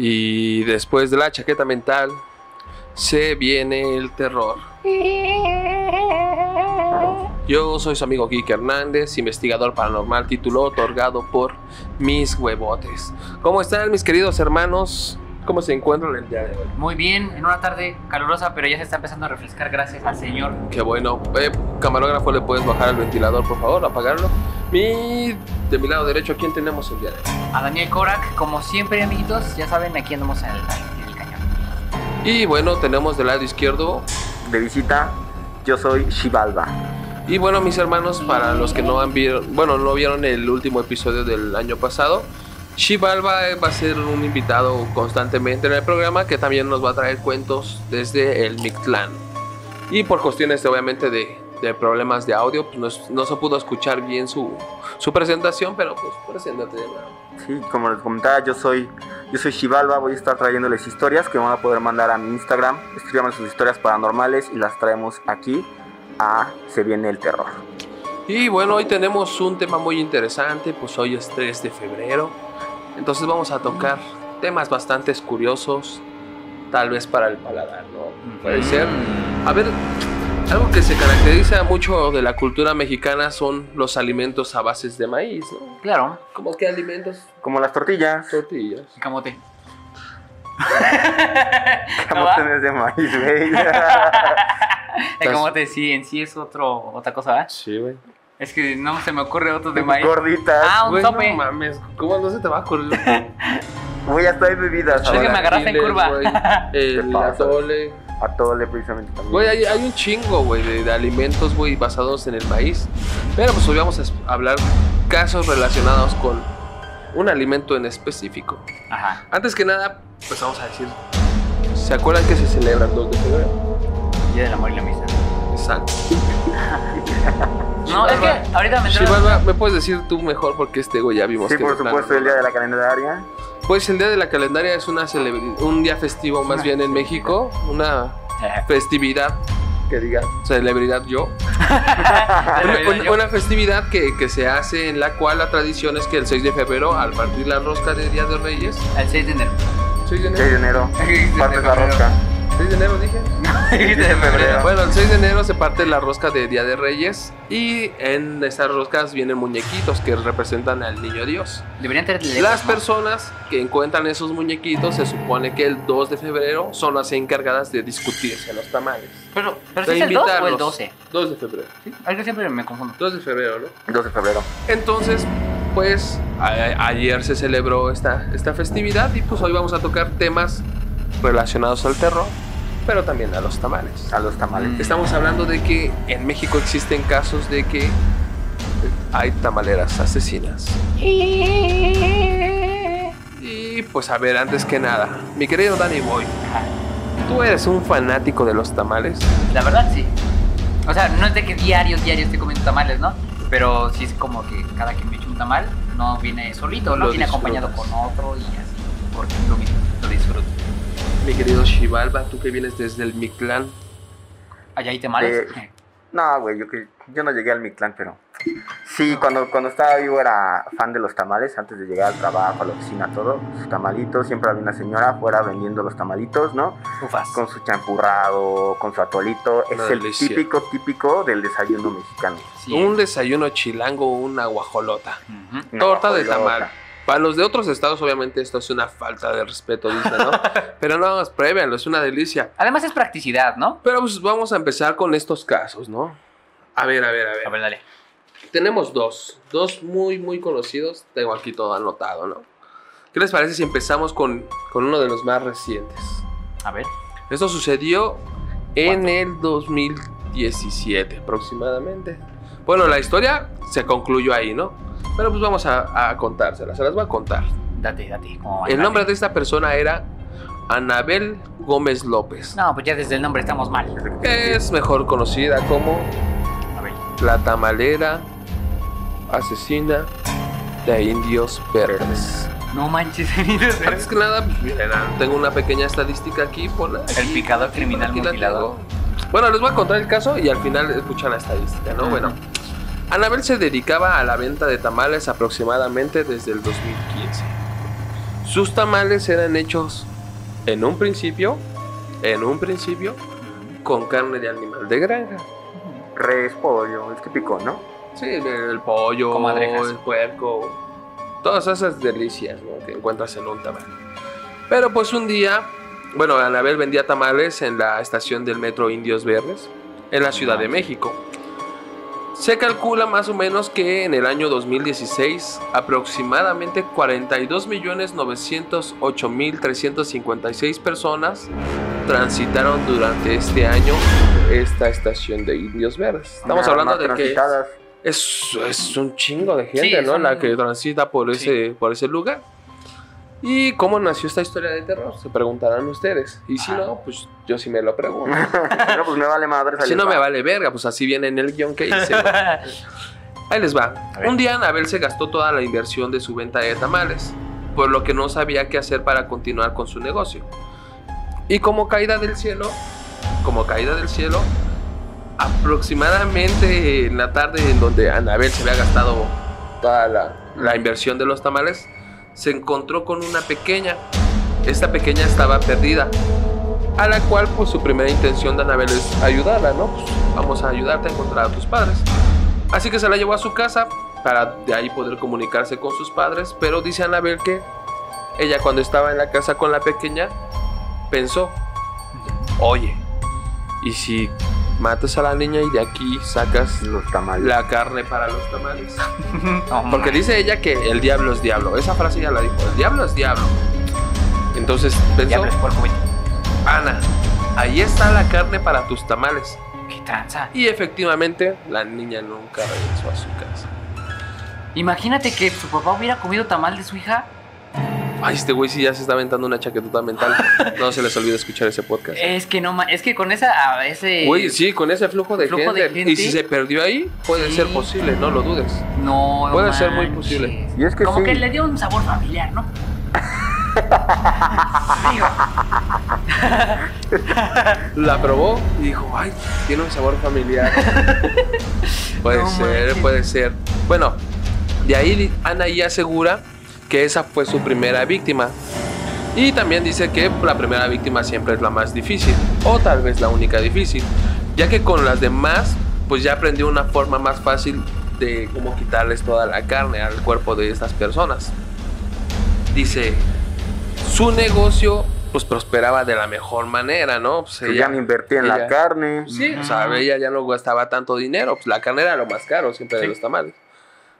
Y después de la chaqueta mental, se viene el terror. Yo soy su amigo Kike Hernández, investigador paranormal, título otorgado por Mis Huevotes. ¿Cómo están mis queridos hermanos? ¿Cómo se encuentran el día de hoy? Muy bien, en una tarde calurosa, pero ya se está empezando a refrescar gracias al Señor. Qué bueno. Eh, camarógrafo, ¿le puedes bajar el ventilador, por favor? Apagarlo. Mi, de mi lado derecho, ¿a quién tenemos el día de hoy? A Daniel Korak, como siempre, amiguitos, ya saben, aquí andamos en el, en el cañón. Y bueno, tenemos del lado izquierdo. de visita, yo soy Shivalba. Y bueno, mis hermanos, para los que no han visto, bueno, no vieron el último episodio del año pasado, Shivalba va a ser un invitado constantemente en el programa que también nos va a traer cuentos desde el Mictlán. Y por cuestiones obviamente de, de problemas de audio, pues no, no se pudo escuchar bien su, su presentación, pero pues preséntate. ¿no? Sí, como les comentaba, yo soy, yo soy Shivalba, voy a estar trayéndoles historias que van a poder mandar a mi Instagram. Escriban sus historias paranormales y las traemos aquí a Se viene el terror. Y bueno, hoy tenemos un tema muy interesante, pues hoy es 3 de febrero. Entonces vamos a tocar temas bastante curiosos, tal vez para el paladar, ¿no? Puede ser. A ver, algo que se caracteriza mucho de la cultura mexicana son los alimentos a bases de maíz, ¿no? Claro, ¿Cómo qué alimentos? Como las tortillas. Tortillas. el camote. Camotes de maíz, güey. El camote sí, en sí es otro, otra cosa, ¿verdad? Sí, güey. Es que no se me ocurre otro de maíz. Gorditas. Ah, un Güey, sope. no mames, ¿cómo no se te va a ocurrir? Güey, hasta hay bebidas. Es que me agarraste en curva. El atole. Atole precisamente también. Güey, hay, hay un chingo, güey, de, de alimentos, güey, basados en el maíz. Pero pues hoy vamos a hablar casos relacionados con un alimento en específico. Ajá. Antes que nada, pues vamos a decir, ¿se acuerdan que se celebra el 2 de febrero? Día del amor y la amistad. Exacto. No, es que ahorita me Chivalba, ¿me puedes decir tú mejor porque este güey ya vimos Sí, que por supuesto, no. el día de la calendaria. Pues el día de la calendaria es una celebri- un día festivo más bien en México, una festividad que diga celebridad yo. Una, una- festividad que, que se hace en la cual la tradición es que el 6 de febrero, al partir la rosca de Día de Reyes, El 6 de enero. 6 de 6 de enero, enero. Partes la rosca. 6 de enero dije. de febrero. Bueno, el 6 de enero se parte la rosca de Día de Reyes y en estas roscas vienen muñequitos que representan al niño Dios. Deberían tener Las ¿no? personas que encuentran esos muñequitos se supone que el 2 de febrero son las encargadas de discutirse los tamales. Pero, pero si es el 2 o el invitarlos. 12. 2 de febrero. ¿Sí? Algo siempre me confundo. 2 de febrero, ¿no? 2 de febrero. Entonces, pues a- ayer se celebró esta, esta festividad y pues hoy vamos a tocar temas relacionados al terror, pero también a los tamales. A los tamales. Mm. Estamos hablando de que en México existen casos de que hay tamaleras asesinas. Y pues a ver, antes que nada, mi querido Danny Boy. ¿tú eres un fanático de los tamales? La verdad, sí. O sea, no es de que diarios, diarios estoy comiendo tamales, ¿no? Pero sí es como que cada que me echo un tamal, no viene solito, no Lo viene acompañado con otro y así. Porque lo mismo, lo disfruto. Mi querido Shivalba, tú que vienes desde el Mictlán, Allá hay tamales. Eh, No, güey, yo, que- yo no llegué al Mictlán, pero... Sí, cuando, cuando estaba vivo era fan de los tamales, antes de llegar al trabajo, a la oficina, todo. Sus tamalitos, siempre había una señora afuera vendiendo los tamalitos, ¿no? Ufas. Con su champurrado, con su atolito. Una es el delicia. típico, típico del desayuno mexicano. Sí. un desayuno chilango, una guajolota. Torta de guajolota. tamal. Para los de otros estados, obviamente, esto es una falta de respeto, dice, ¿no? Pero no, pruébenlo, es una delicia. Además es practicidad, ¿no? Pero pues vamos a empezar con estos casos, ¿no? A ver, a ver, a ver. A ver, dale. Tenemos dos, dos muy, muy conocidos. Tengo aquí todo anotado, ¿no? ¿Qué les parece si empezamos con, con uno de los más recientes? A ver. Esto sucedió en el 2017 aproximadamente. Bueno, la historia se concluyó ahí, ¿no? Pero pues vamos a, a contársela, se las voy a contar. Date, date. El nombre de esta persona era Anabel Gómez López. No, pues ya desde el nombre estamos mal. Es mejor conocida como A ver. la tamalera asesina de indios verdes. No manches, heridos. Antes que nada, pues, miren, tengo una pequeña estadística aquí. Ponla. El picador criminal Aquí la mutilado. tengo. Bueno, les voy a contar el caso y al final escuchan la estadística, ¿no? Bueno, Anabel se dedicaba a la venta de tamales aproximadamente desde el 2015. Sus tamales eran hechos en un principio, en un principio, con carne de animal de granja. Res, pollo, el típico, ¿no? Sí, el, el pollo, Comadrejas. el puerco, todas esas delicias ¿no? que encuentras en un tamal. Pero pues un día, bueno, Anabel vendía tamales en la estación del metro Indios Verdes, en la Ciudad de México. Se calcula más o menos que en el año 2016 aproximadamente 42.908.356 personas transitaron durante este año esta estación de Indios Verdes. Estamos Nada hablando de que es, es un chingo de gente, Sí, ¿no? La que transita por Sí. ese, por ese lugar. ¿Y cómo nació esta historia de terror? Se preguntarán ustedes. Y si Ah. no, pues yo sí me lo pregunto. no, pues me vale madre si no me pa- vale verga, pues así viene en el guion que hice. Ahí les va. Un día Anabel se gastó toda la inversión de su venta de tamales, por lo que no sabía qué hacer para continuar con su negocio. Y como caída del cielo, como caída del cielo, aproximadamente en la tarde en donde Anabel se había gastado toda la, la inversión de los tamales, se encontró con una pequeña. Esta pequeña estaba perdida, a la cual pues su primera intención de Anabel es ayudarla, ¿no? Pues vamos a ayudarte a encontrar a tus padres. Así que se la llevó a su casa para de ahí poder comunicarse con sus padres, pero dice Anabel que ella cuando estaba en la casa con la pequeña pensó, oye, ¿y si matas a la niña y de aquí sacas los tamales. la carne para los tamales? Porque dice ella que el diablo es diablo. Esa frase ya la dijo, el diablo es diablo. Entonces pensó, Diablo es. Ana, ahí está la carne para tus tamales. Qué tranza. Y efectivamente, la niña nunca regresó a su casa. Imagínate que su papá hubiera comido tamal de su hija. Ay, este güey sí ya se está aventando una chaquetota mental. No se les olvide escuchar ese podcast. Es que no es que con esa a ese Güey, sí, con ese flujo de, flujo de gente, Y si se perdió ahí, puede Sí. ser posible, no lo dudes. no Puede ser muy posible. Y es que Como sí. que le dio un sabor familiar, ¿no? La probó y dijo, ay, tiene un sabor familiar. puede No ser, manches. puede ser. Bueno, de ahí Ana ya asegura que esa fue su primera víctima. Y también dice que la primera víctima siempre es la más difícil, o tal vez la única difícil, ya que con las demás, pues ya aprendió una forma más fácil de cómo quitarles toda la carne al cuerpo de estas personas. Dice, su negocio pues prosperaba de la mejor manera, ¿no? Pues, que ella- ya me invertí en ella- la carne. Sí, o sea, ella ya no gastaba tanto dinero, pues la carne era lo más caro siempre de Sí. los tamales.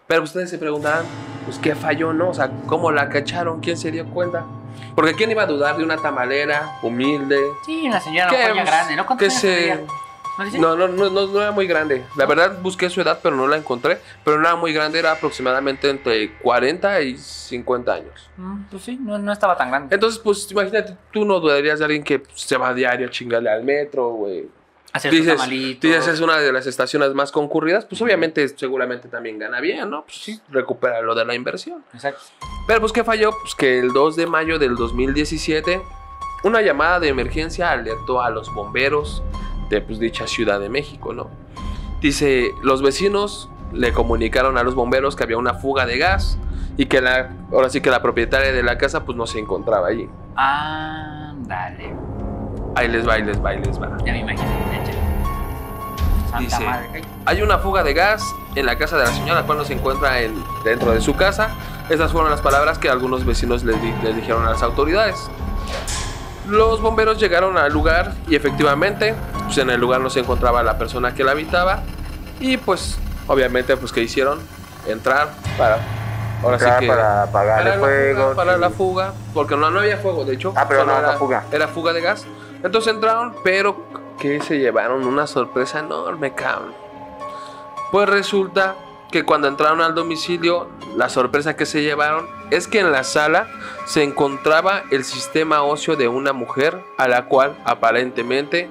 Pero ustedes se preguntarán, pues qué falló, ¿no? O sea, ¿cómo la cacharon? ¿Quién se dio cuenta? Porque ¿quién iba a dudar de una tamalera humilde? sí, una señora Que, no pues, grande, ¿no? ¿Cuántos que se-? ¿No? No, no, no, no, era muy grande. La verdad busqué su edad, pero no la encontré. Pero no era muy grande, era aproximadamente entre 40 y 50 años. Mm, Pues sí, no, no estaba tan grande. Entonces, pues imagínate, tú no dudarías de alguien que se va a diario a chingarle al metro, güey. Hacer dices, tamalitos. dices es una de las estaciones más concurridas, pues obviamente seguramente también gana bien, ¿no? Pues sí, recupera lo de la inversión. Exacto. Pero pues ¿qué falló? Pues que el 2 de mayo del 2017 una llamada de emergencia alertó a los bomberos de pues, dicha Ciudad de México, ¿no? Dice, los vecinos le comunicaron a los bomberos que había una fuga de gas y que la, ahora sí que la propietaria de la casa pues no se encontraba allí. Ah, dale. Ahí les va, ahí les va, ahí les va. Ya me imagino. échale. Santa Dice- madre. ¿qué? Hay una fuga de gas en la casa de la señora, la cual no se encuentra en- dentro de su casa. Esas fueron las palabras que algunos vecinos les, di- les dijeron a las autoridades. Los bomberos llegaron al lugar y efectivamente, pues en el lugar no se encontraba la persona que la habitaba. Y pues, obviamente, pues que hicieron entrar para, ahora sí que para apagar el la fuego. fuga, para la fuga, porque no, no había fuego, de hecho. Ah, pero no, era, la fuga. Era fuga de gas. Entonces entraron, pero que se llevaron una sorpresa enorme, cabrón. Pues resulta que cuando entraron al domicilio, la sorpresa que se llevaron es que en la sala se encontraba el sistema óseo de una mujer a la cual aparentemente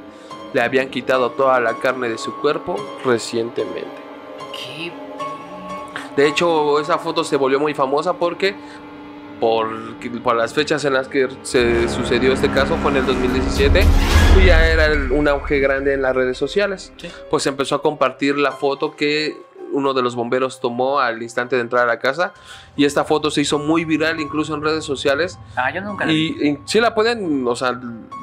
le habían quitado toda la carne de su cuerpo recientemente. De hecho, esa foto se volvió muy famosa porque por, por las fechas en las que se sucedió este caso, fue en el 2017, y ya era el- un auge grande en las redes sociales. Sí. Pues empezó a compartir la foto que uno de los bomberos tomó al instante de entrar a la casa. Y esta foto se hizo muy viral incluso en redes sociales. Ah, yo nunca la vi. Y, y sí la pueden, o sea,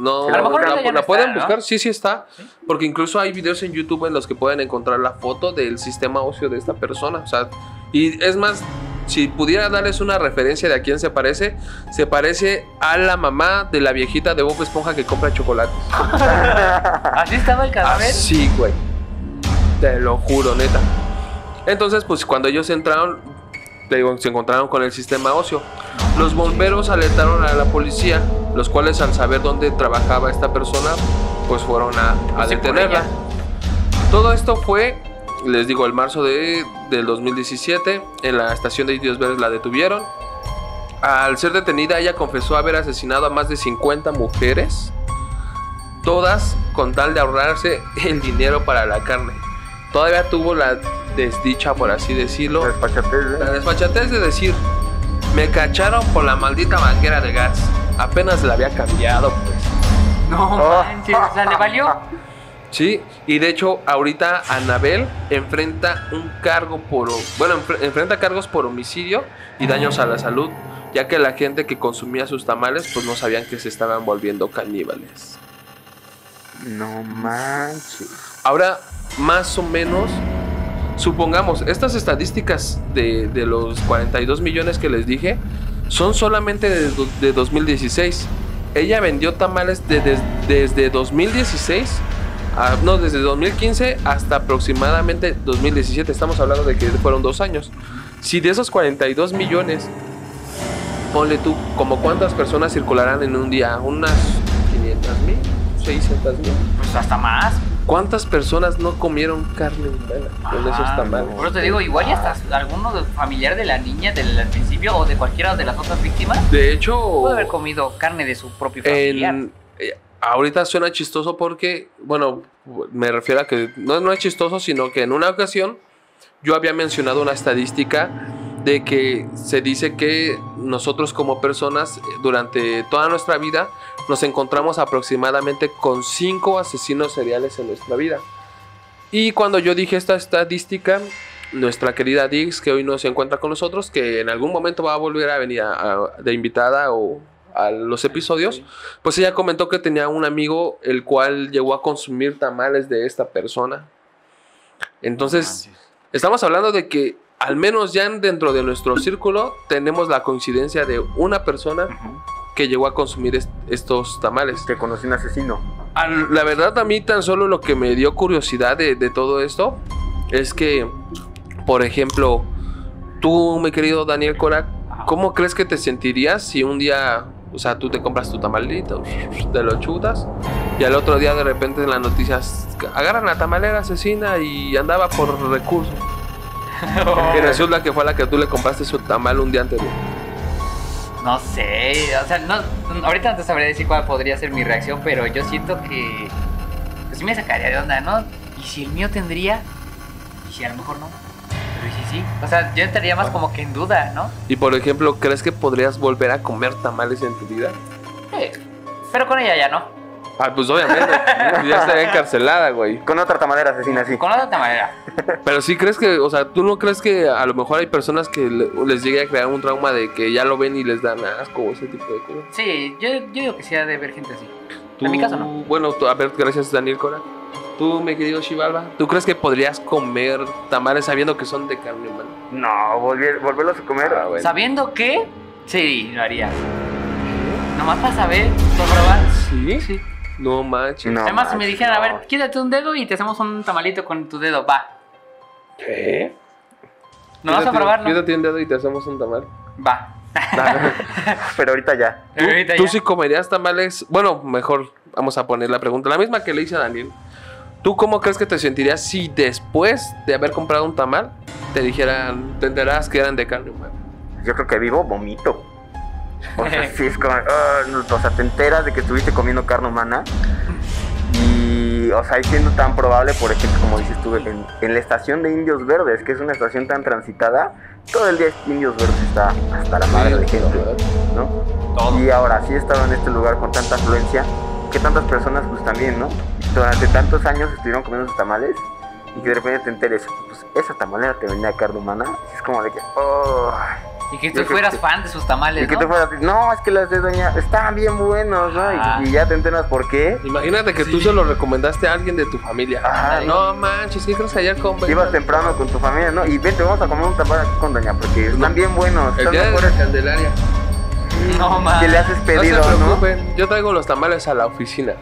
no A lo mejor la, no la pueden está, ¿no? buscar, sí, sí está. Porque incluso hay videos en YouTube en los que pueden encontrar la foto del sistema óseo de esta persona. O sea, y es más, si pudiera darles una referencia de a quién se parece, se parece a la mamá de la viejita de Bob Esponja que compra chocolates. ¿Así estaba el cadáver? Así, güey. Te lo juro, neta. Entonces, pues cuando ellos entraron, digo, se encontraron con el sistema óseo. Los bomberos alertaron a la policía, los cuales al saber dónde trabajaba esta persona, pues fueron a, detenerla. Todo esto fue, les digo, el marzo de, del 2017. En la estación de Indios Verdes la detuvieron. Al ser detenida, ella confesó haber asesinado a más de 50 mujeres. Todas con tal de ahorrarse el dinero para la carne. Todavía tuvo la desdicha, por así decirlo, Despachatez, la ¿eh? desfachatez de decir, me cacharon por la maldita manguera de gas. Apenas la había cambiado, pues. No Oh. manches, o sea, le valió. Sí, y de hecho ahorita Anabel enfrenta un cargo por, bueno, enfre- enfrenta cargos por homicidio y daños a la salud, ya que la gente que consumía sus tamales pues no sabían que se estaban volviendo caníbales. No manches. Ahora, más o menos, supongamos, estas estadísticas de, de los 42 millones que les dije son solamente de, do- de 2016. Ella vendió tamales de- des- desde 2016, a- no, desde 2015 hasta aproximadamente 2017. Estamos hablando de que fueron dos años. Si de esos 42 millones, ponle tú, como cuántas personas circularán en un día, unas 500 mil, 600 mil. Pues hasta más. ¿Cuántas personas no comieron carne humana con esos Ah, tamales? Por eso te digo, igual y hasta alguno de- familiar de la niña del al principio o de cualquiera de las otras víctimas De hecho, puede haber comido carne de su propio familiar. en, eh, ahorita suena chistoso porque, bueno, me refiero a que no, no es chistoso, sino que en una ocasión yo había mencionado una estadística de que se dice que nosotros como personas eh, durante toda nuestra vida nos encontramos aproximadamente con cinco asesinos seriales en nuestra vida. Y cuando yo dije esta estadística, nuestra querida Dix, que hoy no se encuentra con nosotros, que en algún momento va a volver a venir a- a- de invitada o a los episodios, pues ella comentó que tenía un amigo el cual llegó a consumir tamales de esta persona. Entonces, estamos hablando de que al menos ya dentro de nuestro círculo tenemos la coincidencia de una persona que llegó a consumir est- estos tamales. Que conocí un asesino. Al- la verdad a mí tan solo lo que me dio curiosidad de, de todo esto es que, por ejemplo, tú, mi querido Daniel Korak, ¿cómo crees que te sentirías si un día, o sea, tú te compras tu tamalito, te lo chutas y al otro día de repente en las noticias agarran a tamalera asesina y andaba por recursos? Y resulta que fue la que tú le compraste su tamal un día anterior. No sé, o sea, no, ahorita no te sabría decir cuál podría ser mi reacción, pero yo siento que pues sí me sacaría de onda, ¿no? ¿Y si el mío tendría? ¿Y si a lo mejor no? Pero ¿y si sí? O sea, yo estaría más como que en duda, ¿no? Y por ejemplo, ¿crees que podrías volver a comer tamales en tu vida? Sí, pero con ella ya no. Ah, pues obviamente, ya estaría encarcelada, güey. Con otra tamalera asesina, sí. Con otra manera. Pero sí crees que, o sea, ¿tú no crees que a lo mejor hay personas que le- les llegue a crear un trauma de que ya lo ven y les dan asco o ese tipo de cosas? Sí, yo, yo digo que sí ha de haber gente así. Tú- En mi caso no. Bueno, tú- a ver, gracias Daniel Cora. Tú, mi querido Shivalba, ¿tú crees que podrías comer tamales sabiendo que son de carne humana? No, volver, volverlos a comer. Ah, bueno. Sabiendo que, sí, lo haría. Nomás para saber, para probar. ¿Sí? Sí. No manches. No. Además, si me dijeran, a no. ver, quítate un dedo y te hacemos un tamalito con tu dedo, va. ¿Qué? ¿No vas a probarlo? Quítate un dedo y te hacemos un tamal. Va. Pero ahorita ya. ¿Tú, Ahorita tú ya. sí comerías tamales? Bueno, mejor vamos a poner la pregunta, la misma que le hice a Daniel. ¿Tú cómo crees que te sentirías si después de haber comprado un tamal te dijeran, te enterarás que eran de carne humana? Yo creo que vivo vomito. O sea, sí es como. ah, o sea, te enteras de que estuviste comiendo carne humana. Y, o sea, y siendo tan probable, por ejemplo, como dices tú, en, en la estación de Indios Verdes, que es una estación tan transitada, todo el día Indios Verdes está hasta la madre de gente, ¿no? Todo. Y ahora sí he estado en este lugar con tanta afluencia, que tantas personas pues también, ¿no? Durante tantos años estuvieron comiendo sus tamales y que de repente te enteres, pues esa tamalera te vendía carne humana, y es como de que, oh. Y que tú fueras que- fan de sus tamales, Y que ¿no? te fueras, no, es que las de doña están bien buenos, ¿no? Y- Ah. Y, ya te enteras por qué. Imagínate que tú se lo recomendaste a alguien de tu familia. Ajá. No manches, ¿qué crees que ayer compré? Ibas temprano con tu familia, ¿no? Y vente, vamos a comer un tamal aquí con doña, porque están No. bien buenos. El Están día de mejores la Candelaria. No, man. que le haces No pedido, se ¿no? preocupen, yo traigo los tamales a la oficina.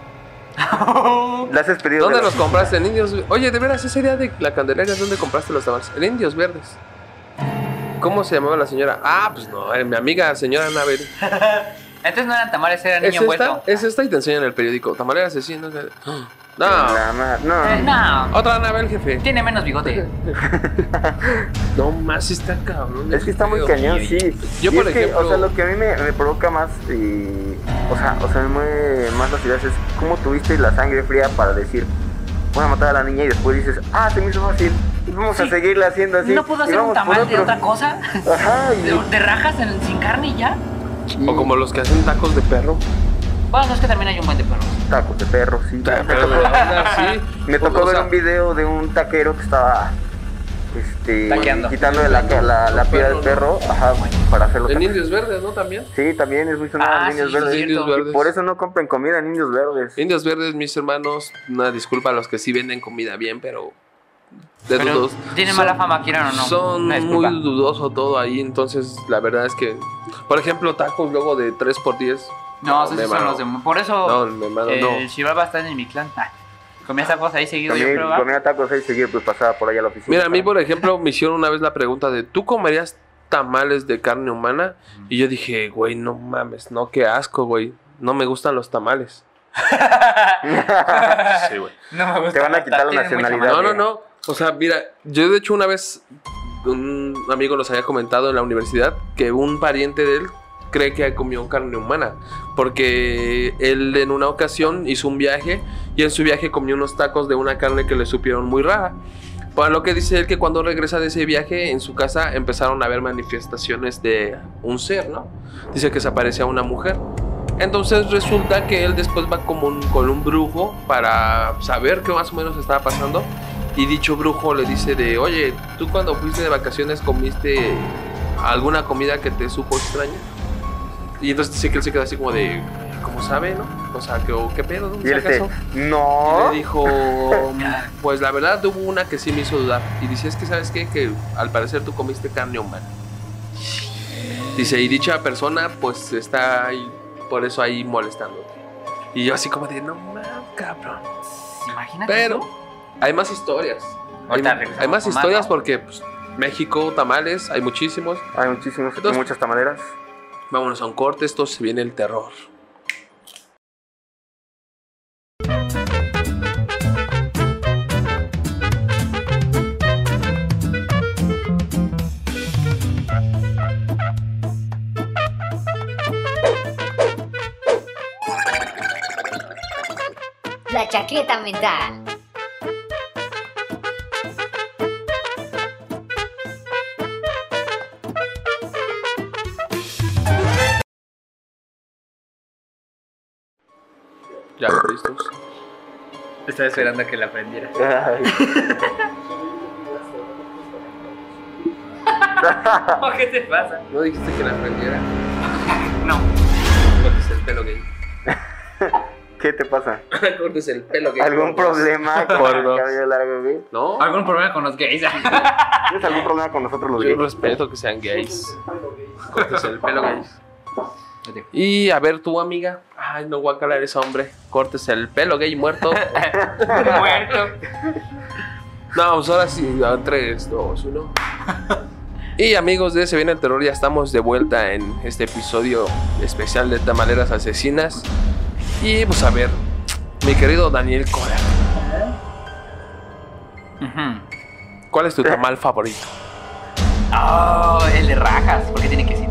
Le haces pedido. ¿Dónde de los compraste? En Indios. Oye, de veras, ese día de la Candelaria, ¿dónde compraste los tamales? En Indios Verdes. ¿Cómo se llamaba la señora? Ah, pues no, mi amiga, señora Anabel. Entonces no eran tamales, era ¿Es niño esta? ¿Es esta? Y te enseñan el periódico. Tamalera asesino. No. Ma- no. Eh, no, Otra Anabel, jefe. tiene menos bigote. No más está cabrón. Es que está muy cañón, sí. Yo, Y por es que, ejemplo- o sea, lo que a mí me, me provoca más, eh, o sea, o sea, me mueve más las ideas es cómo tuviste la sangre fría para decir, voy a matar a la niña y después dices, ah, se me hizo fácil, vamos a seguirla haciendo así. ¿No pudo hacer un tamal de otra cosa? Ajá, y, ¿De, de rajas en- sin carne y ya? O como los que hacen tacos de perro. Bueno, es que también hay un buen de perros. tacos de perro, sí. Pero de onda, sí. Me Pues, tocó o ver sea, un video de un taquero que estaba este, Taqueando. quitándole la, la, la piel al perro ajá, para hacerlo. En tacos. Indios Verdes, ¿no? También. Sí, también es muy sonado Ah, en Indios sí, Verdes. Indios. Verdes. Por eso no compren comida en Indios Verdes. Indios Verdes, mis hermanos, una disculpa a los que sí venden comida bien, pero de Pero dudos. tiene mala fama, quieran o no. Son muy dudoso todo ahí, entonces la verdad es que, por ejemplo, tacos luego de 3x10. No, esos son mano. los de... Por eso No, hermano, el no. Chihuahua está en mi clan. Ah, comía tacos ahí seguido, yo Comía, creo. ¿va? comía tacos ahí seguido, pues pasaba por allá a la oficina. Mira, a mí, por ejemplo, me hicieron una vez la pregunta de, ¿tú comerías tamales de carne humana? Y yo dije, güey, no mames, no, qué asco, güey. No me gustan los tamales. Sí, güey. No me gusta. Te van a quitar la nacionalidad. No, no, no. O sea, mira, yo de hecho una vez un amigo nos había comentado en la universidad que un pariente de él cree que comió carne humana. Porque él en una ocasión hizo un viaje y en su viaje comió unos tacos de una carne que le supieron muy rara. Para lo que dice él que cuando regresa de ese viaje en su casa empezaron a haber manifestaciones de un ser, ¿no? Dice que se aparecía una mujer. Entonces resulta que él después va como un- con un brujo para saber qué más o menos estaba pasando. Y dicho brujo le dice de, oye, ¿tú cuando fuiste de vacaciones comiste alguna comida que te supo extraña? Y entonces dice que él se queda así como de, ¿cómo sabe, no? O sea, ¿qué, qué pedo? ¿Dónde Y él este, eso? Y no. le dijo, pues la verdad hubo una que sí me hizo dudar. Y dice, es que sabes qué, que al parecer tú comiste carne humana. Dice, y dicha persona pues está ahí, por eso ahí molestándote. Y yo así como de, no mames, cabrón. Imagínate. Pero eso. Hay más historias. Hay, hay más historias porque pues, México, tamales, hay muchísimos. Hay muchísimos, Entonces- muchas tamaleras. Vámonos a un corte, esto se viene el terror. La chaqueta mental. Ya listos. Estaba esperando a que la aprendiera. Ay, ¿Qué te pasa? ¿No dijiste que la aprendiera? No. Cortes el pelo gay. ¿Qué te pasa? Cortes el pelo gay. ¿Algún problema con el cabello largo, güey? ¿No? ¿Algún problema con los gays? ¿Tienes algún problema con nosotros los Yo gays? respeto que sean gays. Cortes el pelo gays. Y a ver, tu amiga. Ay, no voy a calar ese hombre. Cortes el pelo gay muerto. Muerto. No, pues ahora sí. 3, 2, 1. Y amigos de Se Viene el Terror, ya estamos de vuelta en este episodio especial de Tamaleras Asesinas. Y pues a ver, mi querido Daniel Cora. ¿cuál es tu tamal favorito? Oh, el de rajas, porque tiene quesito.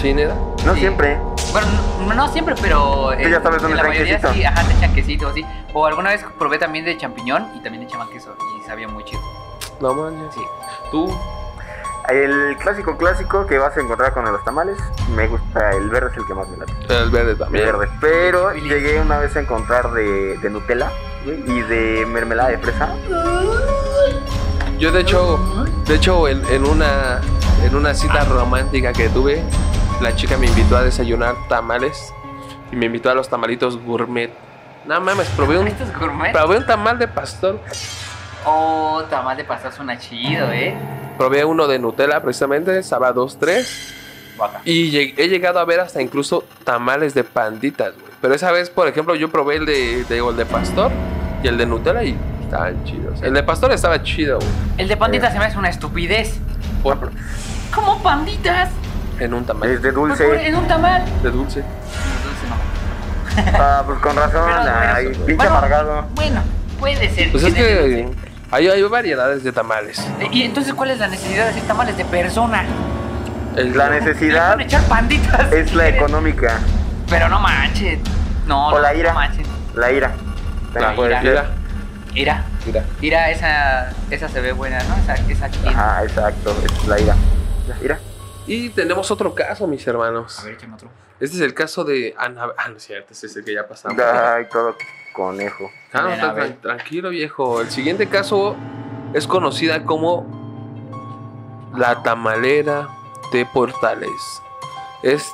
¿Sí? No Sí. siempre. Bueno, no, no siempre, pero Tú ya sabes dónde en la mayoría quesito. sí, ajá, te echan quesito, sí. O alguna vez probé también de champiñón y también echaban queso y sabía muy chido. No manches. Sí. ¿Tú? El clásico clásico que vas a encontrar con los tamales, me gusta, el verde es el que más me late. El verde El también. verde. Pero llegué una vez a encontrar de, de Nutella y de mermelada de fresa. Yo de hecho, de hecho en, en una en una cita romántica que tuve, la chica me invitó a desayunar tamales y me invitó a los tamalitos gourmet. No mames, probé un, ¿Esto es gourmet? probé un tamal de pastor, Oh, tamal de pastor suena chido, ¿eh? probé uno de Nutella precisamente, estaba dos, tres. Guaca. Y lleg- he llegado a ver hasta incluso tamales de panditas, güey. Pero esa vez, por ejemplo, yo probé el de, de, el de pastor y el de Nutella y estaban chidos. El de pastor estaba chido, güey. El de pandita se me hace una estupidez. Por- ¿Cómo panditas? En un tamal Es de Pues, dulce. En un tamal. de dulce. Dulce no. Ah, pues con razón, Pero- pero- ay, pinche bueno, amargado. Bueno, puede ser. Pues es que hay, hay variedades de tamales. ¿Y entonces cuál es la necesidad de hacer tamales de persona? El- La necesidad pueden echar panditas. es si la quieren. económica, Pero no manches. No, O no, la ira. no manches. la ira. La ira. Mira, Ira. mira. Ira, esa, esa se ve buena, ¿no? Esa, esa chida. Ajá, exacto, es la ira. La ira. Y tenemos otro caso, mis hermanos. A ver, échame otro. Este es el caso de Ana. Ah, no es cierto, este es el que ya pasamos. Ay, todo conejo. Ah, no, Ven, a tra- ver. tranquilo, viejo. El siguiente caso es conocida como la tamalera de Portales. Es,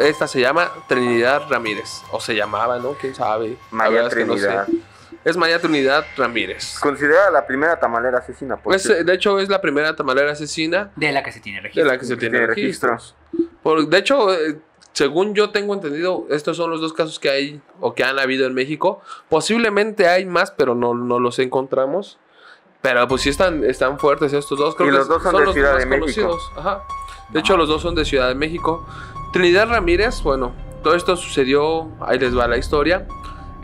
esta se llama Trinidad Ramírez. O se llamaba, ¿no? ¿Quién sabe? María verdad es que no sé. Es María Trinidad Ramírez. Considerada la primera tamalera asesina, por de hecho, es la primera tamalera asesina De la que se tiene de registro. la que se tiene Tiene registros. Por, de hecho, eh, según yo tengo entendido, estos son los dos casos que hay o que han habido en México. Posiblemente hay más, pero no, no los encontramos. Pero pues sí están, están fuertes estos dos. Creo Y que los dos son de Ciudad más de México. Ajá. De hecho, los dos son de Ciudad de México. Trinidad Ramírez, bueno, todo esto sucedió, ahí les va la historia.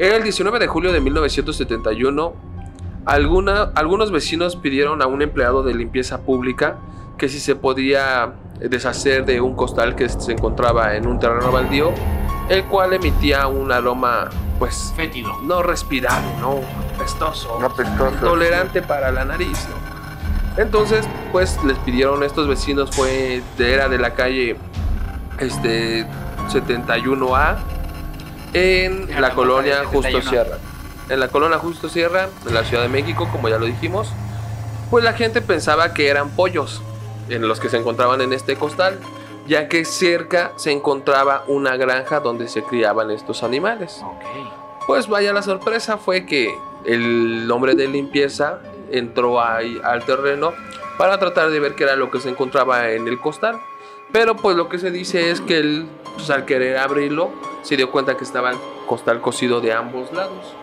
El 19 de julio de 1971, alguna, algunos vecinos pidieron a un empleado de limpieza pública que si se podía deshacer de un costal que se encontraba en un terreno baldío, el cual emitía un aroma, pues, Fétido. no respirable, no pestoso, No pestoso. tolerante para la nariz. ¿no? Entonces, pues les pidieron a estos vecinos, fue de, era de la calle este, 71A en la la colonia Justo 71. Sierra. En la colonia Justo Sierra, en la Ciudad de México, como ya lo dijimos, pues la gente pensaba que eran pollos en los que se encontraban en este costal, ya que cerca se encontraba una granja donde se criaban estos animales. Pues vaya la sorpresa fue que el hombre de limpieza entró ahí al terreno para tratar de ver qué era lo que se encontraba en el costal. Pero pues lo que se dice es que él, pues, al querer abrirlo, se dio cuenta que estaba el costal cocido de ambos lados.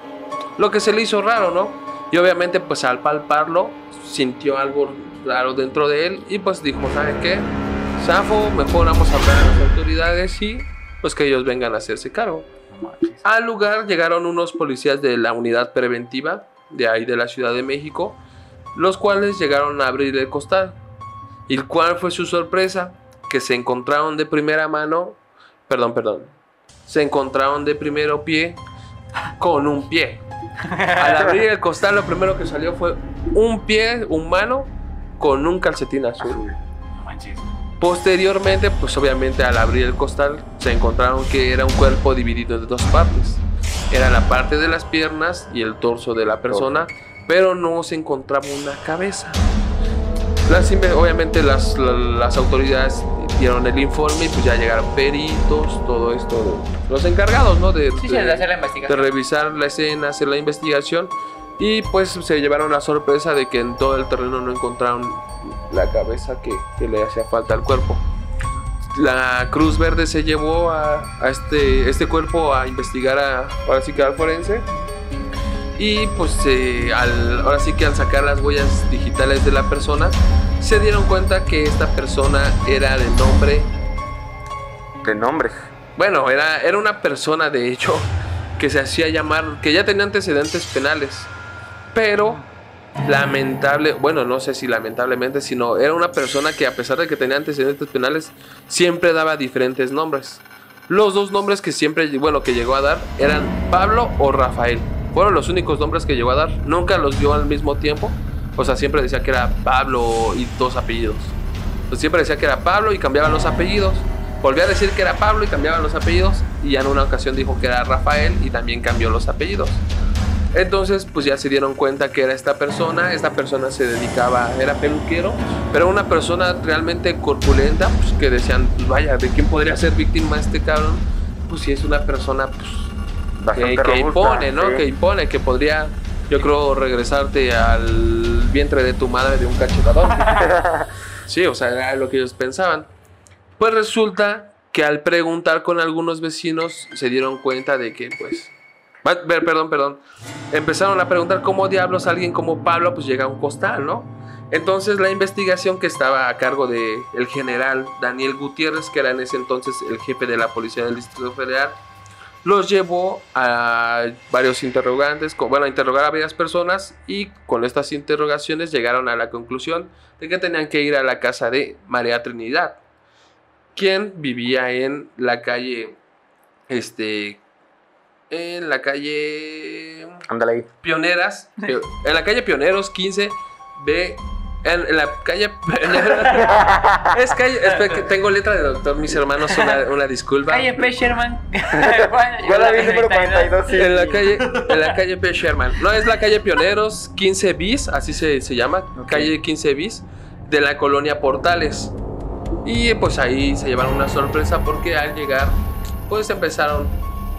Lo que se le hizo raro, ¿no? Y obviamente pues al palparlo sintió algo raro dentro de él y pues dijo, ¿saben qué? Zafo, mejor vamos a hablar a las autoridades y pues que ellos vengan a hacerse cargo. Al lugar llegaron unos policías de la unidad preventiva de ahí de la Ciudad de México, los cuales llegaron a abrir el costal. ¿Y cuál fue su sorpresa? Que se encontraron de primera mano, perdón, perdón, se encontraron de primero pie con un pie. Al abrir el costal lo primero que salió fue un pie humano con un calcetín azul. Azul. No manches. Posteriormente, pues obviamente al abrir el costal se encontraron que era un cuerpo dividido en dos partes. Era la parte de las piernas y el torso de la persona, pero no se encontraba una cabeza. Las, obviamente las, la- las autoridades dieron el informe y pues ya llegaron peritos, todo esto, de- los encargados, ¿no? De, Sí, de- de hacer la de investigación. revisar la escena, hacer la investigación y pues se llevaron la sorpresa de que en todo el terreno no encontraron la cabeza que, que le hacía falta al cuerpo. La Cruz Verde se llevó a, a este, este cuerpo a investigar a, ahora sí que al forense y pues eh, al- ahora sí que al sacar las huellas digitales de la persona se dieron cuenta que esta persona era de nombre De nombres. bueno, era, era una persona, de hecho, que se hacía llamar, que ya tenía antecedentes penales, pero lamentable, bueno, no sé si lamentablemente, sino era una persona que a pesar de que tenía antecedentes penales, siempre daba diferentes nombres. Los dos nombres que siempre, bueno, que llegó a dar eran Pablo o Rafael. Fueron los únicos nombres que llegó a dar. Nunca los dio al mismo tiempo. O sea, siempre decía que era Pablo y dos apellidos. Pues siempre decía que era Pablo y cambiaban los apellidos. Volvió a decir que era Pablo y cambiaban los apellidos. Y ya en una ocasión dijo que era Rafael y también cambió los apellidos. Entonces, pues ya se dieron cuenta que era esta persona. Esta persona se dedicaba, era peluquero, pero una persona realmente corpulenta, pues que decían, pues, vaya, ¿de quién podría ser víctima este cabrón? Pues si es una persona, pues que, que impone, ¿no? sí. Que impone, que podría, yo creo, regresarte al vientre de tu madre de un cachetador. sí, o sea, era lo que ellos pensaban. Pues resulta que al preguntar con algunos vecinos se dieron cuenta de que, pues, perdón, perdón, empezaron a preguntar cómo diablos alguien como Pablo, pues llega a un costal, ¿no? Entonces la investigación que estaba a cargo de el general Daniel Gutiérrez, que era en ese entonces el jefe de la policía del Distrito Federal, los llevó a varios interrogantes, con- bueno, a interrogar a varias personas y con estas interrogaciones llegaron a la conclusión de que tenían que ir a la casa de María Trinidad, quien vivía en la calle, este, en la calle Ándale ahí. Pioneras, pio- en la calle Pioneros 15, B, en, en la calle es calle, que tengo letra de doctor, mis hermanos, una, una disculpa. Calle P. Sherman. Yo la vi número 42, sí. En la calle, en la calle P. Sherman. No, es la calle Pioneros 15 bis, así se, se llama, Ok. calle 15 bis, de la colonia Portales. Y pues ahí se llevaron una sorpresa porque al llegar, pues empezaron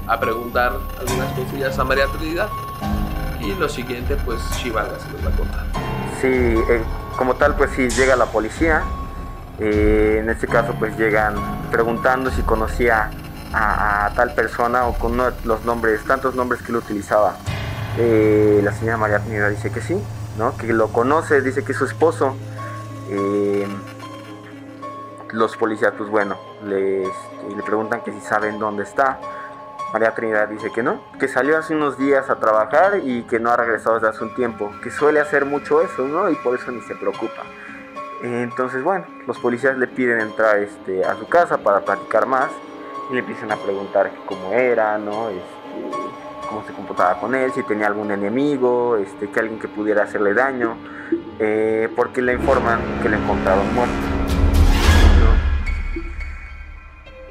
a preguntar algunas cosillas a María Trinidad. Y lo siguiente, pues Chivalga se los va a contar. Sí, eh, como tal, pues sí, llega la policía. eh, en este caso, pues llegan preguntando si conocía a, tal persona o con los nombres, tantos nombres que él utilizaba. Eh, la señora María Trinidad dice que sí, ¿no? Que lo conoce, dice que es su esposo. Eh, los policías, pues bueno, les, le preguntan que si saben dónde está. María Trinidad dice que no, que salió hace unos días a trabajar y que no ha regresado desde hace un tiempo, que suele hacer mucho eso, ¿no? Y por eso ni se preocupa. Entonces, bueno, los policías le piden entrar este, a su casa para platicar más y le empiezan a preguntar cómo era, ¿no? Este, cómo se comportaba con él, si tenía algún enemigo, este, que alguien que pudiera hacerle daño, eh, porque le informan que le encontraron muerto.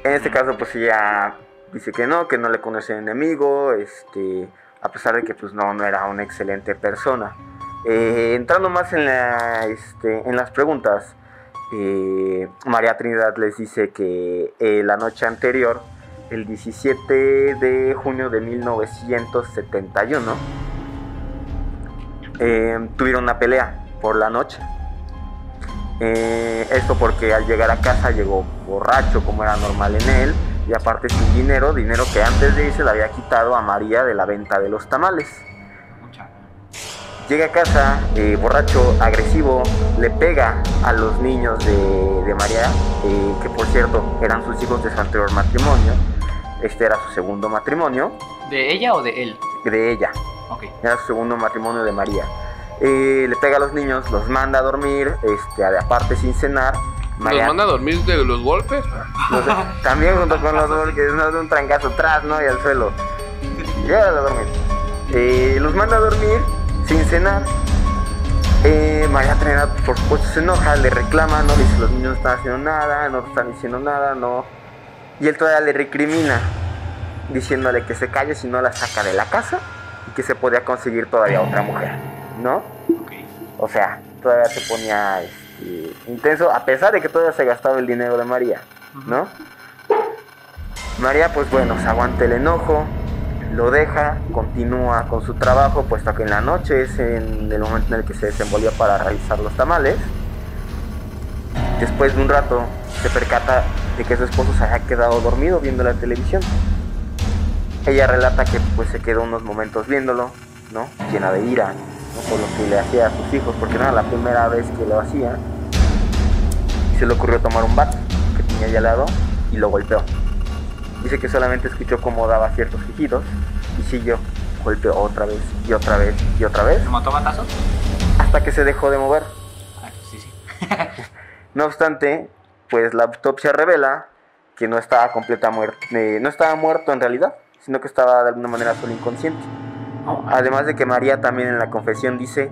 En este caso, pues ella dice que no, que no le conoce enemigo, este, a pesar de que pues no, no era una excelente persona. Eh, entrando más en, la, este, en las preguntas, eh, María Trinidad les dice que eh, la noche anterior, el 17 de junio de 1971, eh, tuvieron una pelea por la noche. Esto porque al llegar a casa llegó borracho como era normal en él y aparte sin dinero, dinero que antes de irse le había quitado a María de la venta de los tamales. Llega a casa eh, borracho, agresivo, le pega a los niños de, de María, eh, que por cierto eran sus hijos de su anterior matrimonio. Este era su segundo matrimonio, ¿De ella o de él? de ella, era su segundo matrimonio de María. Eh, le pega a los niños, los manda a dormir, este, aparte sin cenar. ¿Nos manda a dormir de los golpes? No sé, también junto con los que no de un trancazo atrás, ¿no? Y al suelo. Llega a dormir. Eh, los manda a dormir sin cenar. Eh, María Trinidad, por supuesto, se enoja, le reclama, no dice los niños no están haciendo nada, no están diciendo nada, no. Y él todavía le recrimina, diciéndole que se calle si no la saca de la casa y que se podía conseguir todavía otra mujer, ¿no? Ok. O sea, todavía se ponía intenso, a pesar de que todavía se gastaba el dinero de María, ¿no? María, pues bueno, se aguanta el enojo, lo deja, continúa con su trabajo, puesto que en la noche es en el momento en el que se desenvolvió para realizar los tamales. Después de un rato, se percata de que su esposo se había quedado dormido viendo la televisión. Ella relata que pues se quedó unos momentos viéndolo, ¿no? Llena de ira, ¿no? Por lo que le hacía a sus hijos, porque no era la primera vez que lo hacía. Y se le ocurrió tomar un bat que tenía allá al lado y lo golpeó. Dice que solamente escuchó cómo daba ciertos quejidos y siguió. Golpeó otra vez y otra vez y otra vez ¿Se mató batazos? hasta que se dejó de mover. Ah, sí, sí. No obstante, pues la autopsia revela que no estaba completa muerto, no estaba muerto en realidad, sino que estaba de alguna manera solo inconsciente. Además de que María también en la confesión dice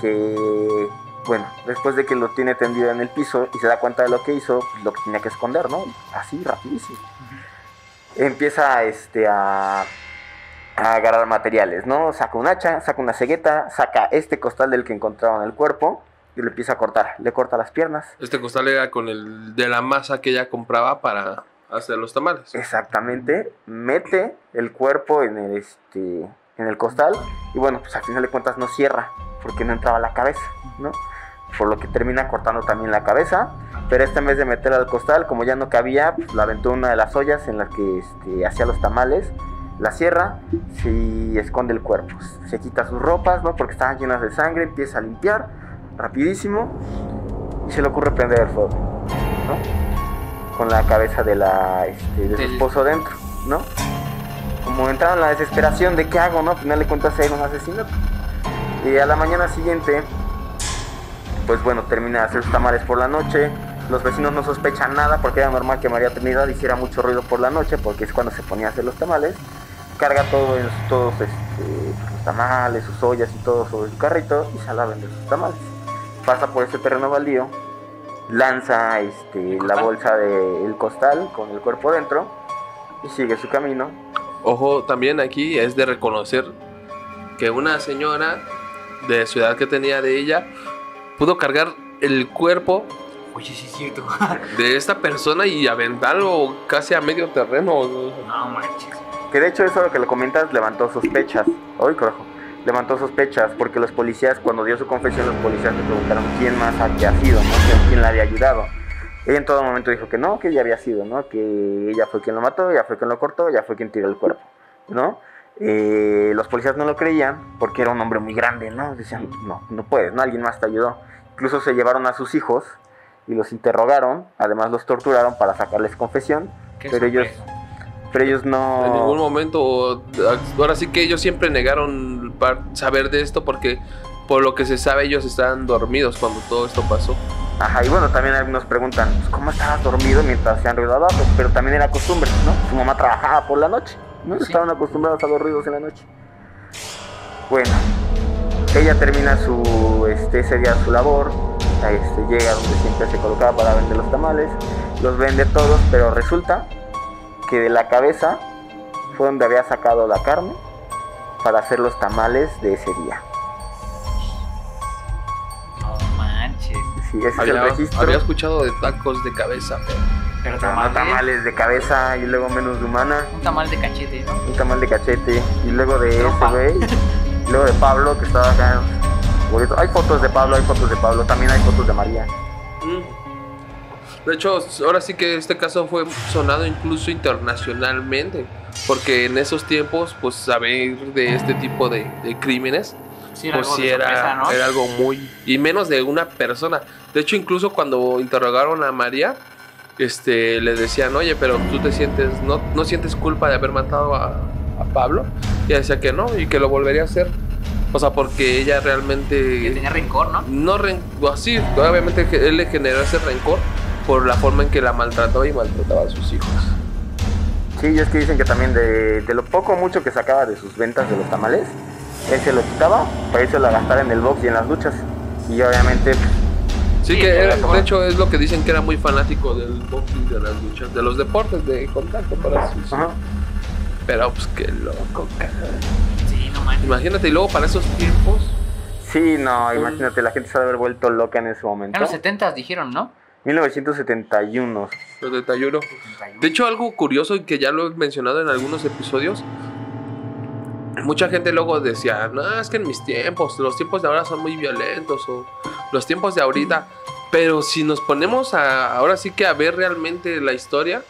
que, bueno, después de que lo tiene tendido en el piso y se da cuenta de lo que hizo, pues, lo que tenía que esconder, ¿no? Así, rapidísimo. Empieza este, a, a agarrar materiales, ¿no? Saca un hacha, saca una cegueta, saca este costal del que encontraron el cuerpo y le empieza a cortar. Le corta las piernas. Este costal era con el de la masa que ella compraba para hacer los tamales. Exactamente. Mete el cuerpo en el, este, en el costal y bueno, pues al final de cuentas no cierra porque no entraba la cabeza, ¿no? Por lo que termina cortando también la cabeza. Pero esta en vez de meterla al costal, como ya no cabía, pues la aventó en una de las ollas en las que este, hacía los tamales la cierra y esconde el cuerpo. Se quita sus ropas, ¿no? Porque estaban llenas de sangre, empieza a limpiar rapidísimo y se le ocurre prender el fuego, ¿no? Con la cabeza de, la, este, de su esposo dentro, ¿no? Como entraron en la desesperación de qué hago, ¿no? Al final de cuentas era un asesinato. Y a la mañana siguiente, pues bueno, termina de hacer sus tamales por la noche. Los vecinos no sospechan nada porque era normal que María Trinidad hiciera mucho ruido por la noche porque es cuando se ponía a hacer los tamales. Carga todo todos este, los tamales, sus ollas y todo sobre su carrito y sale a vender sus tamales. Pasa por este terreno baldío, lanza este, la bolsa del costal con el cuerpo dentro y sigue su camino. Ojo, también aquí es de reconocer que una señora de su edad que tenía de ella pudo cargar el cuerpo Oye, sí es cierto. de esta persona y aventarlo casi a medio terreno. no manches. Que de hecho eso lo que le comentas levantó sospechas. Hoy carajo. Levantó sospechas porque los policías, cuando dio su confesión, los policías le preguntaron quién más había sido, ¿no? ¿Quién, quién la había ayudado. Ella en todo momento dijo que no, que ella había sido, ¿no? Que ella fue quien lo mató, ella fue quien lo cortó, ella fue quien tiró el cuerpo, ¿no? Eh, los policías no lo creían porque era un hombre muy grande, ¿no? Decían, no, no puedes, ¿no? Alguien más te ayudó. Incluso se llevaron a sus hijos y los interrogaron, además los torturaron para sacarles confesión, Qué pero ellos, sorpresa. pero ellos no... En ningún momento, ahora sí que ellos siempre negaron saber de esto porque por lo que se sabe ellos estaban dormidos cuando todo esto pasó. Ajá, y bueno, también algunos preguntan, pues, ¿cómo estabas dormido mientras hacían ruido abajo? Pero también era costumbre, ¿no? Su mamá trabajaba por la noche, ¿no? Sí. Estaban acostumbrados a los ruidos en la noche. Bueno, ella termina su, este, ese día su labor, este, llega donde siempre se colocaba para vender los tamales, los vende todos, pero resulta que de la cabeza fue donde había sacado la carne para hacer los tamales de ese día. Sí, ese es Había, el registro. había escuchado de tacos de cabeza, pero Pero Tamales, de cabeza y luego menos de humana, Un tamal de cachete, ¿no? un tamal de cachete y luego de ese güey, y luego de Pablo que estaba acá. bonito. Hay fotos de Pablo, hay fotos de Pablo, también hay fotos de María. Mm. De hecho, ahora sí que este caso fue sonado incluso internacionalmente, porque en esos tiempos, pues saber de este tipo de, de crímenes, Sí, era pues algo sí de era, sorpresa, ¿no? era algo muy... Y menos de una persona. De hecho, incluso cuando interrogaron a María, este, le decían, oye, pero tú te sientes, no, no sientes culpa de haber matado a, a Pablo. Y ella decía que no, y que lo volvería a hacer. O sea, porque ella realmente... Que tenía rencor, ¿no? no ren- así, obviamente él le generó ese rencor por la forma en que la maltrató y maltrataba a sus hijos. Sí, y es que dicen que también de, de lo poco mucho que sacaba de sus ventas de los tamales, él se lo quitaba para irse a gastar en el box y en las luchas. Y obviamente, pues, Sí, Sí, que era- de hecho es lo que dicen que era muy fanático del boxing, de las luchas, de los deportes de contacto para sus ajá, Pero pues qué loco, cara. Sí, no manches. Imagínate, y luego para esos tiempos, sí, no, imagínate, la gente se ha de haber vuelto loca en ese momento. En los 70 dijeron, ¿no? 1971. los de Tayuro. De hecho, algo curioso y que ya lo he mencionado en algunos episodios. Mucha gente luego decía, no, es que en mis tiempos, los tiempos de ahora son muy violentos o los tiempos de ahorita. Pero si nos ponemos a, ahora sí que a ver realmente la historia,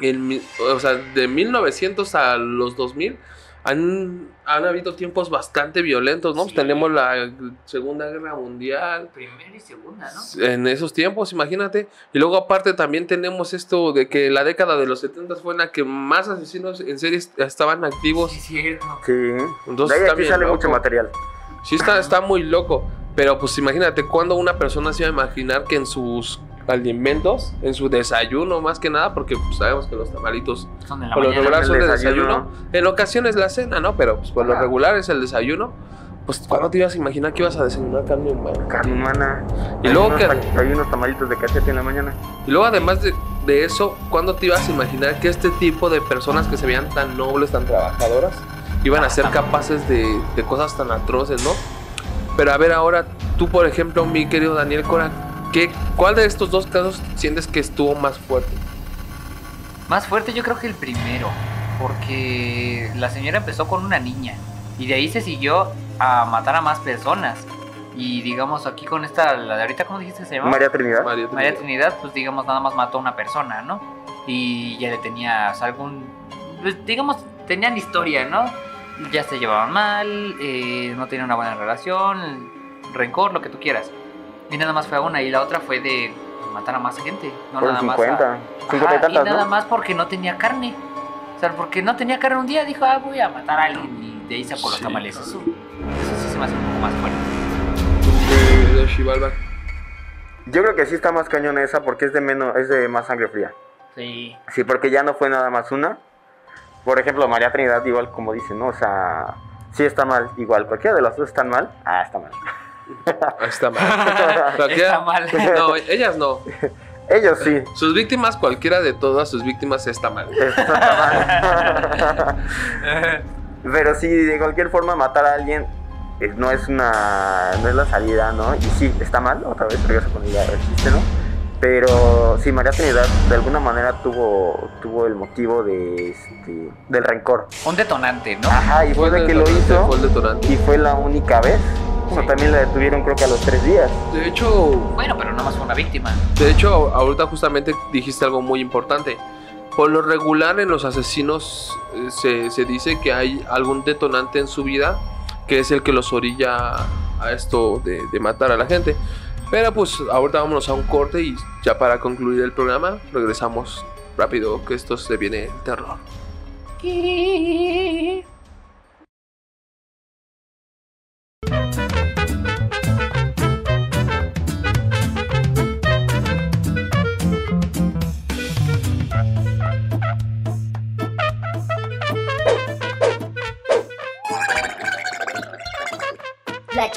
en o sea, de 1900 a los 2000, han, han habido tiempos bastante violentos, ¿no? Sí. Tenemos la Segunda Guerra Mundial, Primera y segunda, ¿no? en esos tiempos, imagínate. Y luego aparte también tenemos esto de que la década de los 70 fue en la que más asesinos en series estaban activos. Sí, cierto. Sí. Entonces de ahí aquí sale loco. mucho material. Sí está, está muy loco. Pero pues imagínate cuando una persona se iba a imaginar que en sus alimentos, en su desayuno más que nada, porque pues, sabemos que los tamalitos Son de la por lo regular son el de desayuno. desayuno. En ocasiones la cena, ¿no? Pero pues por lo Ajá. regular es el desayuno. Pues cuando te ibas a imaginar que ibas a desayunar carne humana. Carne humana. Y Hay luego unos que- hay unos tamalitos de cachete en la mañana. Y luego además de, de eso, ¿cuándo te ibas a imaginar que este tipo de personas que se veían tan nobles, tan trabajadoras, iban a ser capaces de, de cosas tan atroces, ¿no? Pero a ver ahora, tú por ejemplo, mi querido Daniel Cora, ¿qué, ¿cuál de estos dos casos sientes que estuvo más fuerte? Más fuerte yo creo que el primero, porque la señora empezó con una niña y de ahí se siguió a matar a más personas. Y digamos aquí con esta, la de ahorita, ¿cómo dijiste que se llama? María Trinidad. María María Trinidad. Pues digamos nada más mató a una persona, ¿no? Y ya le tenías algún, pues, digamos, tenían historia, ¿no? Ya se llevaban mal, eh, no tenían una buena relación, rencor, lo que tú quieras. Y nada más fue a una y la otra fue de matar a más gente, no Fueron nada más. 50. a- 50 y tantas, nada ¿no? más porque no tenía carne. O sea, porque no tenía carne un día, dijo, ah, voy a matar a alguien y de ahí sacó los Sí. tamales. Eso, eso sí se me hace un poco más fuerte. Yo creo que sí está más cañón esa porque es de menos, es de más sangre fría. Sí. Sí, porque ya no fue nada más una. Por ejemplo, María Trinidad, igual como dicen, ¿no? O sea, sí está mal. Igual, cualquiera de las dos están mal. Ah, está mal. Está mal. Cualquiera- Está mal. No, ellas no. Ellos sí. Sus víctimas, cualquiera de todas sus víctimas está mal. Está mal. Pero sí, de cualquier forma, matar a alguien eh, no es una. no es la salida, ¿no? Y sí, está mal, otra vez regreso con ella, existe, ¿no? Pero sí, María Trinidad de alguna manera tuvo, tuvo el motivo de este, del rencor. Un detonante, ¿no? Ajá, y fue de que lo hizo Fue el detonante. y fue la única vez. Sí. también la detuvieron creo que a los tres días. De hecho, Bueno, pero no más fue una víctima. De hecho, ahorita justamente dijiste algo muy importante. Por lo regular en los asesinos eh, se, se dice que hay algún detonante en su vida que es el que los orilla a esto de, de matar a la gente. Pero pues ahorita vámonos a un corte y ya para concluir el programa regresamos rápido que esto se viene el terror. La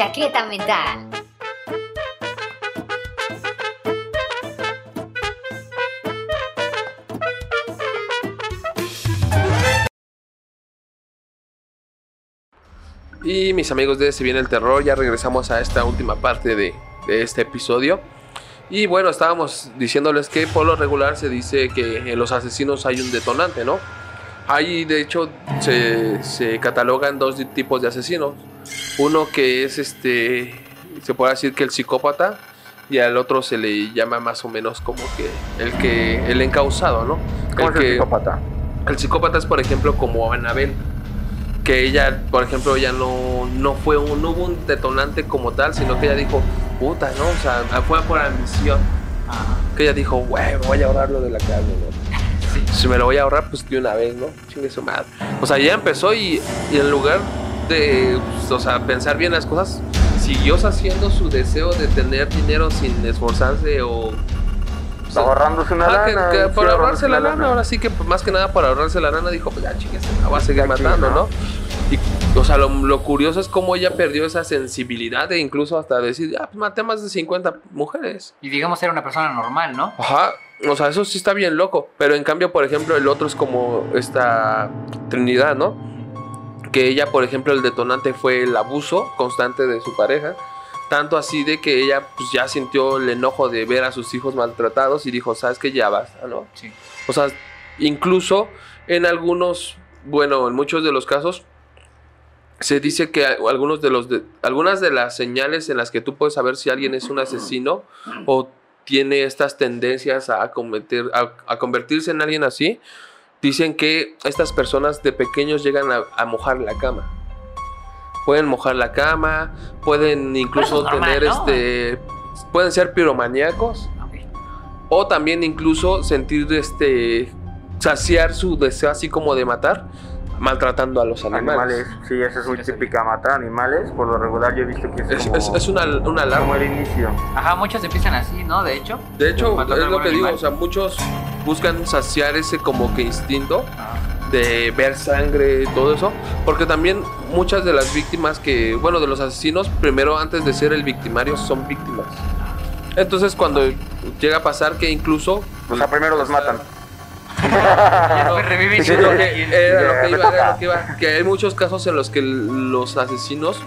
chaqueta mental. Y mis amigos de Se viene el terror, ya regresamos a esta última parte de, este episodio. Y bueno, estábamos diciéndoles que por lo regular se dice que en los asesinos hay un detonante, ¿no? Hay, de hecho, se, catalogan dos tipos de asesinos. Uno que es este, se puede decir que el psicópata, y al otro se le llama más o menos como que el que, el encausado, ¿no? ¿Cómo El es el que- psicópata? el psicópata es, por ejemplo, como Anabel. Que ella, por ejemplo, ya no, no fue un, no hubo un detonante como tal, sino que ella dijo, puta, ¿no? O sea, fue por ambición. Ajá. Que ella dijo, güey, me voy a ahorrar lo de la carne, ¿no? Sí. Si me lo voy a ahorrar, pues de una vez, ¿no? Chingue su madre. O sea, ya empezó y, y en lugar de, pues, o sea, pensar bien las cosas, siguió haciendo su deseo de tener dinero sin esforzarse o... o sea, ahorrándose una Ah, que- lana. que sí, por ahorrándose ahorrarse la una lana, ahora sí que pues, más que nada por ahorrarse la lana dijo, pues ya chingues, la voy a seguir Ya aquí, matando, ¿no? ¿no? Y, o sea, lo, lo curioso es cómo ella perdió esa sensibilidad de incluso hasta decir, ah, pues maté más de 50 mujeres. Y digamos era una persona normal, ¿no? Ajá, o sea, eso sí está bien loco. Pero en cambio, por ejemplo, el otro es como esta Trinidad, ¿no? Que ella, por ejemplo, el detonante fue el abuso constante de su pareja. Tanto así de que ella pues, ya sintió el enojo de ver a sus hijos maltratados y dijo, ¿sabes qué? Ya basta, ¿no? Sí. O sea, incluso en algunos, bueno, en muchos de los casos, se dice que algunos de los de- algunas de las señales en las que tú puedes saber si alguien es un asesino o tiene estas tendencias a cometer, a, a convertirse en alguien así, dicen que estas personas de pequeños llegan a, a mojar la cama. Pueden mojar la cama, pueden incluso es normal, tener ¿no? este, pueden ser piromaníacos o también incluso sentir este saciar su deseo así como de matar maltratando a los animales. Animales, sí, esa es muy Sí, sí. típica, matar animales. Por lo regular yo he visto que es, Es, como, es- es una, una como el inicio. Ajá, muchos empiezan así, ¿no? De hecho. De hecho, es lo que digo, animal. o sea, muchos buscan saciar ese como que instinto Ajá. de ver sangre y todo eso, porque también muchas de las víctimas que, bueno, de los asesinos, primero antes de ser el victimario son víctimas. Entonces cuando llega a pasar que incluso O sea, primero los matan. No, sí, lo que- era lo que Me iba, toca. era lo que iba. Que hay muchos casos en los que los asesinos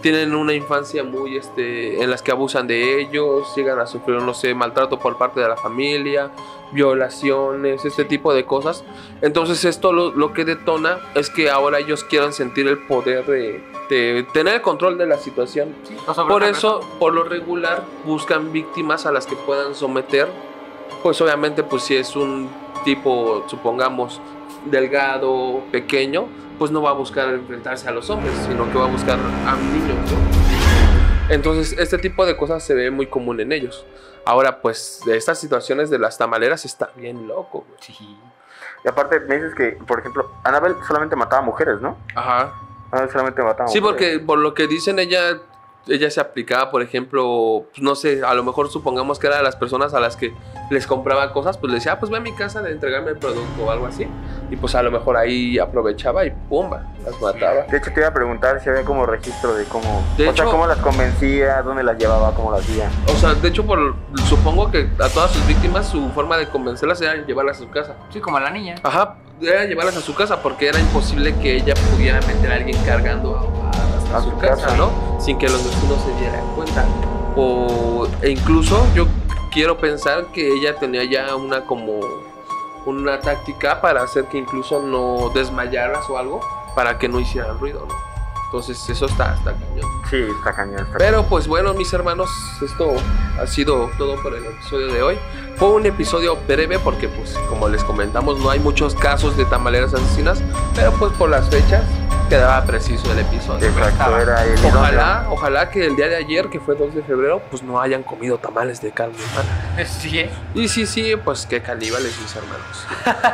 tienen una infancia muy, este, en las que abusan de ellos, llegan a sufrir, no sé, maltrato por parte de la familia, violaciones, este tipo de cosas. Entonces esto lo, lo que detona es que ahora ellos quieran sentir el poder de, de tener el control de la situación. Sobre Por eso, por lo regular, buscan víctimas a las que puedan someter. Pues obviamente, pues si es un tipo, supongamos, delgado, pequeño, pues no va a buscar enfrentarse a los hombres, sino que va a buscar a niños. ¿no? Entonces, este tipo de cosas se ve muy común en ellos. Ahora, pues, de estas situaciones de las tamaleras está bien loco, güey. Sí. Y aparte me dices que, por ejemplo, Anabel solamente mataba mujeres, ¿no? Ajá. Anabel solamente mataba Sí, mujeres. porque por lo que dicen ella, ella se aplicaba, por ejemplo, pues, no sé, a lo mejor supongamos que era de las personas a las que les compraba cosas, pues le decía, ah, pues ve a mi casa de entregarme el producto o algo así. Y pues a lo mejor ahí aprovechaba y pumba, las mataba. De hecho, te iba a preguntar si había como registro de cómo... De o sea, cómo las convencía, dónde las llevaba, cómo las hacía. O sea, de hecho, por, supongo que a todas sus víctimas su forma de convencerlas era llevarlas a su casa. Sí, como la niña. Ajá, era llevarlas a su casa porque era imposible que ella pudiera meter a alguien cargando a, a- su su casa, casa. ¿no? Sin que los vecinos se dieran cuenta. O, e incluso yo quiero pensar que ella tenía ya una como una táctica para hacer que incluso no desmayaras o algo para que no hicieran ruido, ¿no? Entonces eso está, está cañón. Sí, está cañón. Está Pero pues bueno, mis hermanos, esto ha sido todo por el episodio de hoy. Fue un episodio breve porque pues como les comentamos no hay muchos casos de tamaleras asesinas, pero pues por las fechas quedaba preciso el episodio. Exacto, era el Ojalá, ojalá que el día de ayer, que fue 2 de febrero, pues no hayan comido tamales de carne humana. Sí, ¿eh? Y sí, sí, pues qué caníbales, mis hermanos.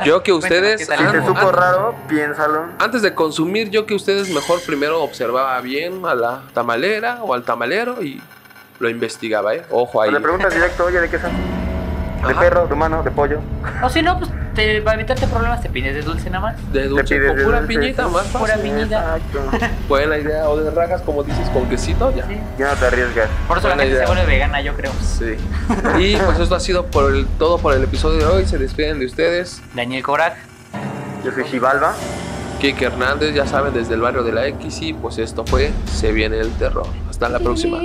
Yo que ustedes... Si te supo raro, piénsalo. antes de consumir, yo que ustedes mejor primero observaba bien a la tamalera o al tamalero y lo investigaba, ¿eh? Ojo ahí. Le preguntas directo, oye, ¿de qué son? ¿De perro, de humano, de pollo? O si no, pues te, para evitarte problemas te pides de dulce nada más. De dulce pides con de pura dulce, piñita, más Pura fácil. piñita. Exacto. Buena idea. O de rajas, como dices, con quesito, ya. Sí. Ya no te arriesgas. Por eso la Buena gente idea. se vuelve vegana, yo creo. Sí. Y pues esto ha sido por el, todo por el episodio de hoy. Se despiden de ustedes. Daniel Korak. Yo soy Xibalba. Kike Hernández, ya saben, desde el barrio de la X. Y pues esto fue Se viene el terror. Hasta la próxima.